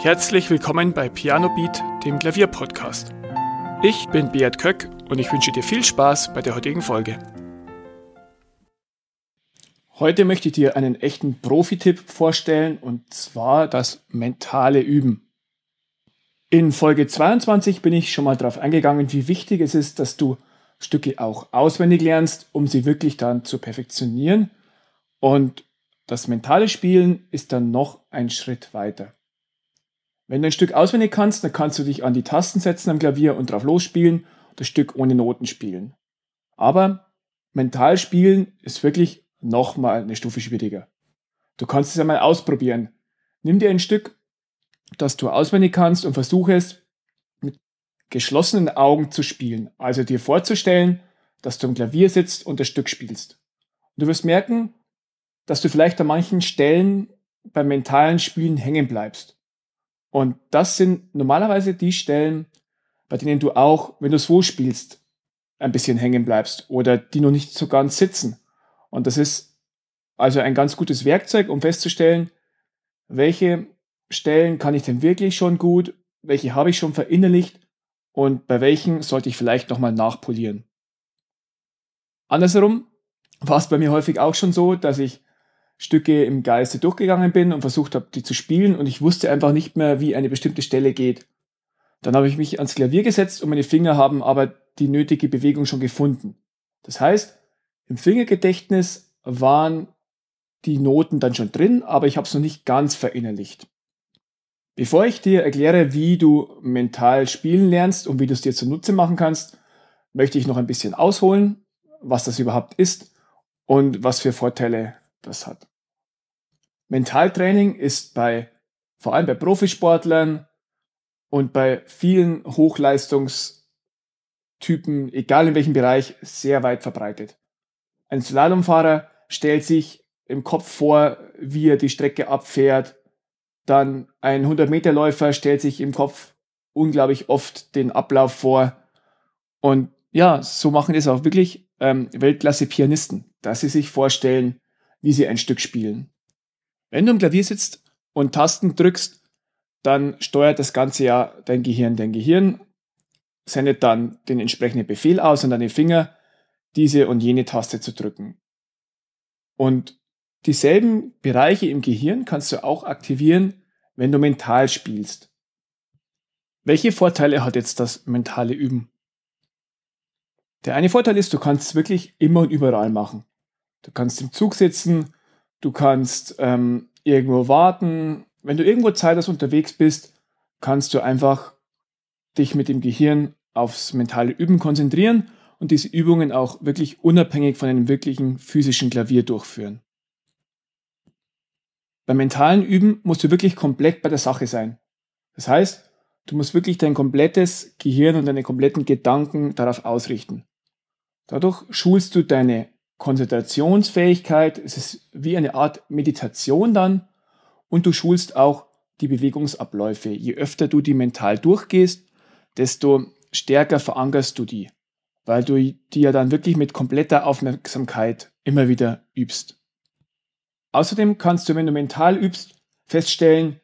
Herzlich willkommen bei Piano Beat, dem Klavierpodcast. Ich bin Beat Köck und ich wünsche dir viel Spaß bei der heutigen Folge. Heute möchte ich dir einen echten Profi-Tipp vorstellen und zwar das mentale Üben. In Folge 22 bin ich schon mal darauf eingegangen, wie wichtig es ist, dass du Stücke auch auswendig lernst, um sie wirklich dann zu perfektionieren. Und das mentale Spielen ist dann noch ein Schritt weiter. Wenn du ein Stück auswendig kannst, dann kannst du dich an die Tasten setzen am Klavier und drauf losspielen und das Stück ohne Noten spielen. Aber mental spielen ist wirklich nochmal eine Stufe schwieriger. Du kannst es einmal ausprobieren. Nimm dir ein Stück, das du auswendig kannst und versuche es mit geschlossenen Augen zu spielen. Also dir vorzustellen, dass du am Klavier sitzt und das Stück spielst. Und du wirst merken, dass du vielleicht an manchen Stellen beim mentalen Spielen hängen bleibst. Und das sind normalerweise die Stellen, bei denen du auch, wenn du so spielst, ein bisschen hängen bleibst oder die noch nicht so ganz sitzen. Und das ist also ein ganz gutes Werkzeug, um festzustellen, welche Stellen kann ich denn wirklich schon gut, welche habe ich schon verinnerlicht und bei welchen sollte ich vielleicht nochmal nachpolieren. Andersherum war es bei mir häufig auch schon so, dass ich Stücke im Geiste durchgegangen bin und versucht habe, die zu spielen und ich wusste einfach nicht mehr, wie eine bestimmte Stelle geht. Dann habe ich mich ans Klavier gesetzt und meine Finger haben aber die nötige Bewegung schon gefunden. Das heißt, im Fingergedächtnis waren die Noten dann schon drin, aber ich habe es noch nicht ganz verinnerlicht. Bevor ich dir erkläre, wie du mental spielen lernst und wie du es dir zunutze machen kannst, möchte ich noch ein bisschen ausholen, was das überhaupt ist und was für Vorteile das hat. Mentaltraining ist bei, vor allem bei Profisportlern und bei vielen Hochleistungstypen, egal in welchem Bereich, sehr weit verbreitet. Ein Slalomfahrer stellt sich im Kopf vor, wie er die Strecke abfährt. Dann ein 100-Meter-Läufer stellt sich im Kopf unglaublich oft den Ablauf vor. Und ja, so machen das auch wirklich ähm, Weltklasse-Pianisten, dass sie sich vorstellen, wie sie ein Stück spielen. Wenn du am Klavier sitzt und Tasten drückst, dann steuert das Ganze ja dein Gehirn. Dein Gehirn sendet dann den entsprechenden Befehl aus an deine Finger, diese und jene Taste zu drücken. Und dieselben Bereiche im Gehirn kannst du auch aktivieren, wenn du mental spielst. Welche Vorteile hat jetzt das mentale Üben? Der eine Vorteil ist, du kannst es wirklich immer und überall machen. Du kannst im Zug sitzen, du kannst ähm, irgendwo warten. Wenn du irgendwo zeitlos unterwegs bist, kannst du einfach dich mit dem Gehirn aufs mentale Üben konzentrieren und diese Übungen auch wirklich unabhängig von einem wirklichen physischen Klavier durchführen. Beim mentalen Üben musst du wirklich komplett bei der Sache sein. Das heißt, du musst wirklich dein komplettes Gehirn und deine kompletten Gedanken darauf ausrichten. Dadurch schulst du deine Konzentrationsfähigkeit, es ist wie eine Art Meditation dann und du schulst auch die Bewegungsabläufe. Je öfter du die mental durchgehst, desto stärker verankerst du die, weil du die ja dann wirklich mit kompletter Aufmerksamkeit immer wieder übst. Außerdem kannst du, wenn du mental übst, feststellen,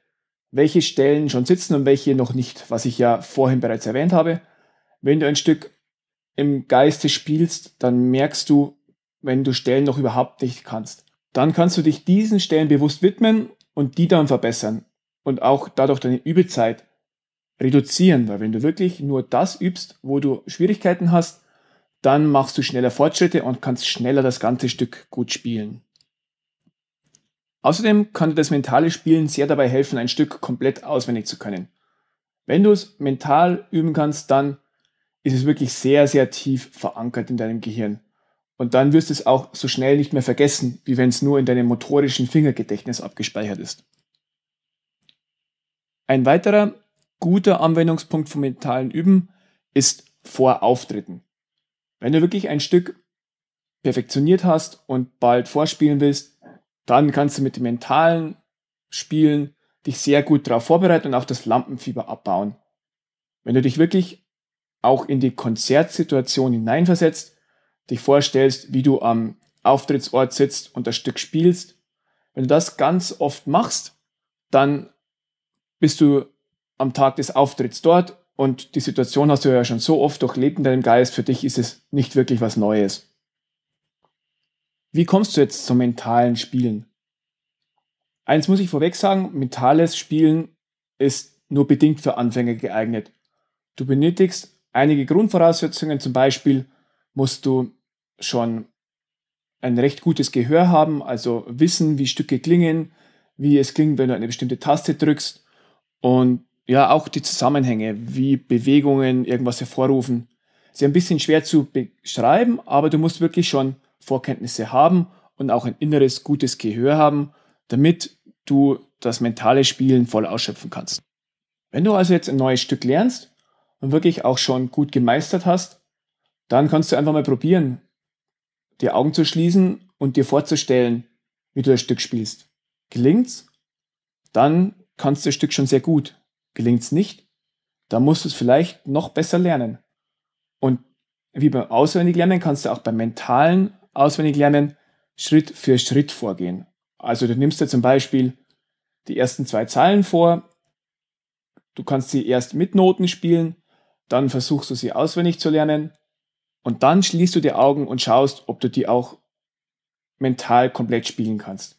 welche Stellen schon sitzen und welche noch nicht, was ich ja vorhin bereits erwähnt habe. Wenn du ein Stück im Geiste spielst, dann merkst du, wenn du Stellen noch überhaupt nicht kannst. Dann kannst du dich diesen Stellen bewusst widmen und die dann verbessern und auch dadurch deine Übezeit reduzieren, weil wenn du wirklich nur das übst, wo du Schwierigkeiten hast, dann machst du schneller Fortschritte und kannst schneller das ganze Stück gut spielen. Außerdem kann dir das mentale Spielen sehr dabei helfen, ein Stück komplett auswendig zu können. Wenn du es mental üben kannst, dann ist es wirklich sehr, sehr tief verankert in deinem Gehirn. Und dann wirst du es auch so schnell nicht mehr vergessen, wie wenn es nur in deinem motorischen Fingergedächtnis abgespeichert ist. Ein weiterer guter Anwendungspunkt vom mentalen Üben ist vor Auftritten. Wenn du wirklich ein Stück perfektioniert hast und bald vorspielen willst, dann kannst du mit dem mentalen Spielen dich sehr gut darauf vorbereiten und auch das Lampenfieber abbauen. Wenn du dich wirklich auch in die Konzertsituation hineinversetzt, dich vorstellst, wie du am Auftrittsort sitzt und das Stück spielst, wenn du das ganz oft machst, dann bist du am Tag des Auftritts dort und die Situation hast du ja schon so oft durchlebt in deinem Geist, für dich ist es nicht wirklich was Neues. Wie kommst du jetzt zum mentalen Spielen? Eins muss ich vorweg sagen, mentales Spielen ist nur bedingt für Anfänger geeignet. Du benötigst einige Grundvoraussetzungen, zum Beispiel musst du schon ein recht gutes Gehör haben, also wissen, wie Stücke klingen, wie es klingt, wenn du eine bestimmte Taste drückst und ja, auch die Zusammenhänge, wie Bewegungen irgendwas hervorrufen. Sie ein bisschen schwer zu beschreiben, aber du musst wirklich schon Vorkenntnisse haben und auch ein inneres gutes Gehör haben, damit du das mentale Spielen voll ausschöpfen kannst. Wenn du also jetzt ein neues Stück lernst und wirklich auch schon gut gemeistert hast, dann kannst du einfach mal probieren, die Augen zu schließen und dir vorzustellen, wie du das Stück spielst. Gelingt's? Dann kannst du das Stück schon sehr gut. Gelingt's nicht? Dann musst du es vielleicht noch besser lernen. Und wie beim Auswendiglernen kannst du auch beim mentalen Auswendiglernen Schritt für Schritt vorgehen. Also du nimmst dir zum Beispiel die ersten zwei Zeilen vor, du kannst sie erst mit Noten spielen, dann versuchst du sie auswendig zu lernen und dann schließt du die Augen und schaust, ob du die auch mental komplett spielen kannst.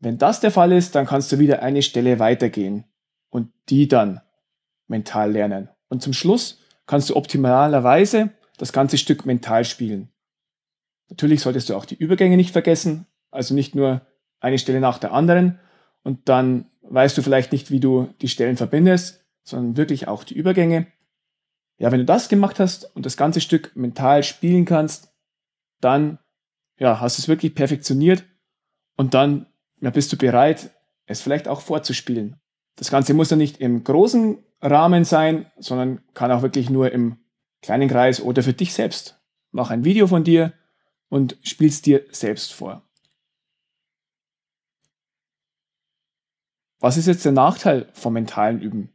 Wenn das der Fall ist, dann kannst du wieder eine Stelle weitergehen und die dann mental lernen. Und zum Schluss kannst du optimalerweise das ganze Stück mental spielen. Natürlich solltest du auch die Übergänge nicht vergessen, also nicht nur eine Stelle nach der anderen und dann weißt du vielleicht nicht, wie du die Stellen verbindest, sondern wirklich auch die Übergänge. Ja, wenn du das gemacht hast und das ganze Stück mental spielen kannst, dann ja, hast du es wirklich perfektioniert und dann ja, bist du bereit, es vielleicht auch vorzuspielen. Das Ganze muss ja nicht im großen Rahmen sein, sondern kann auch wirklich nur im kleinen Kreis oder für dich selbst. Mach ein Video von dir und spielst dir selbst vor. Was ist jetzt der Nachteil vom mentalen Üben?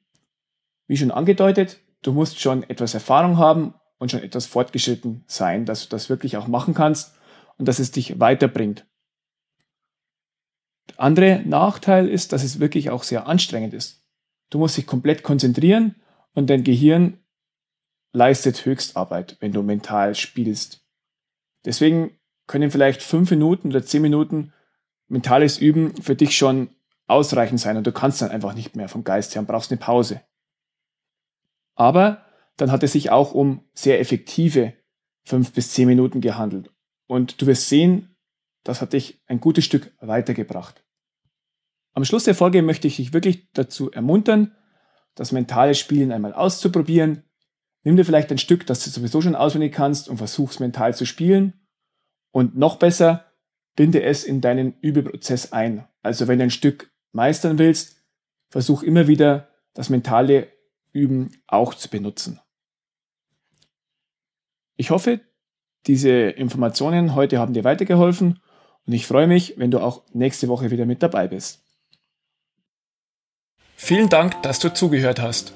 Wie schon angedeutet, du musst schon etwas Erfahrung haben und schon etwas fortgeschritten sein, dass du das wirklich auch machen kannst und dass es dich weiterbringt. Der andere Nachteil ist, dass es wirklich auch sehr anstrengend ist. Du musst dich komplett konzentrieren und dein Gehirn leistet Höchstarbeit, wenn du mental spielst. Deswegen können vielleicht fünf Minuten oder zehn Minuten mentales Üben für dich schon ausreichend sein und du kannst dann einfach nicht mehr vom Geist her und brauchst eine Pause. Aber dann hat es sich auch um sehr effektive fünf bis zehn Minuten gehandelt. Und du wirst sehen, das hat dich ein gutes Stück weitergebracht. Am Schluss der Folge möchte ich dich wirklich dazu ermuntern, das mentale Spielen einmal auszuprobieren. Nimm dir vielleicht ein Stück, das du sowieso schon auswendig kannst und versuch's mental zu spielen. Und noch besser, binde es in deinen Übeprozess ein. Also wenn du ein Stück meistern willst, versuch immer wieder das mentale Üben auch zu benutzen. Ich hoffe, diese Informationen heute haben dir weitergeholfen und ich freue mich, wenn du auch nächste Woche wieder mit dabei bist. Vielen Dank, dass du zugehört hast.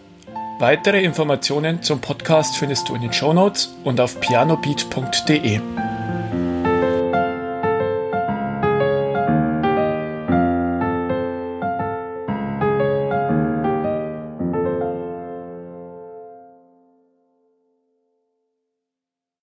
Weitere Informationen zum Podcast findest du in den Show Notes und auf pianobeat.de.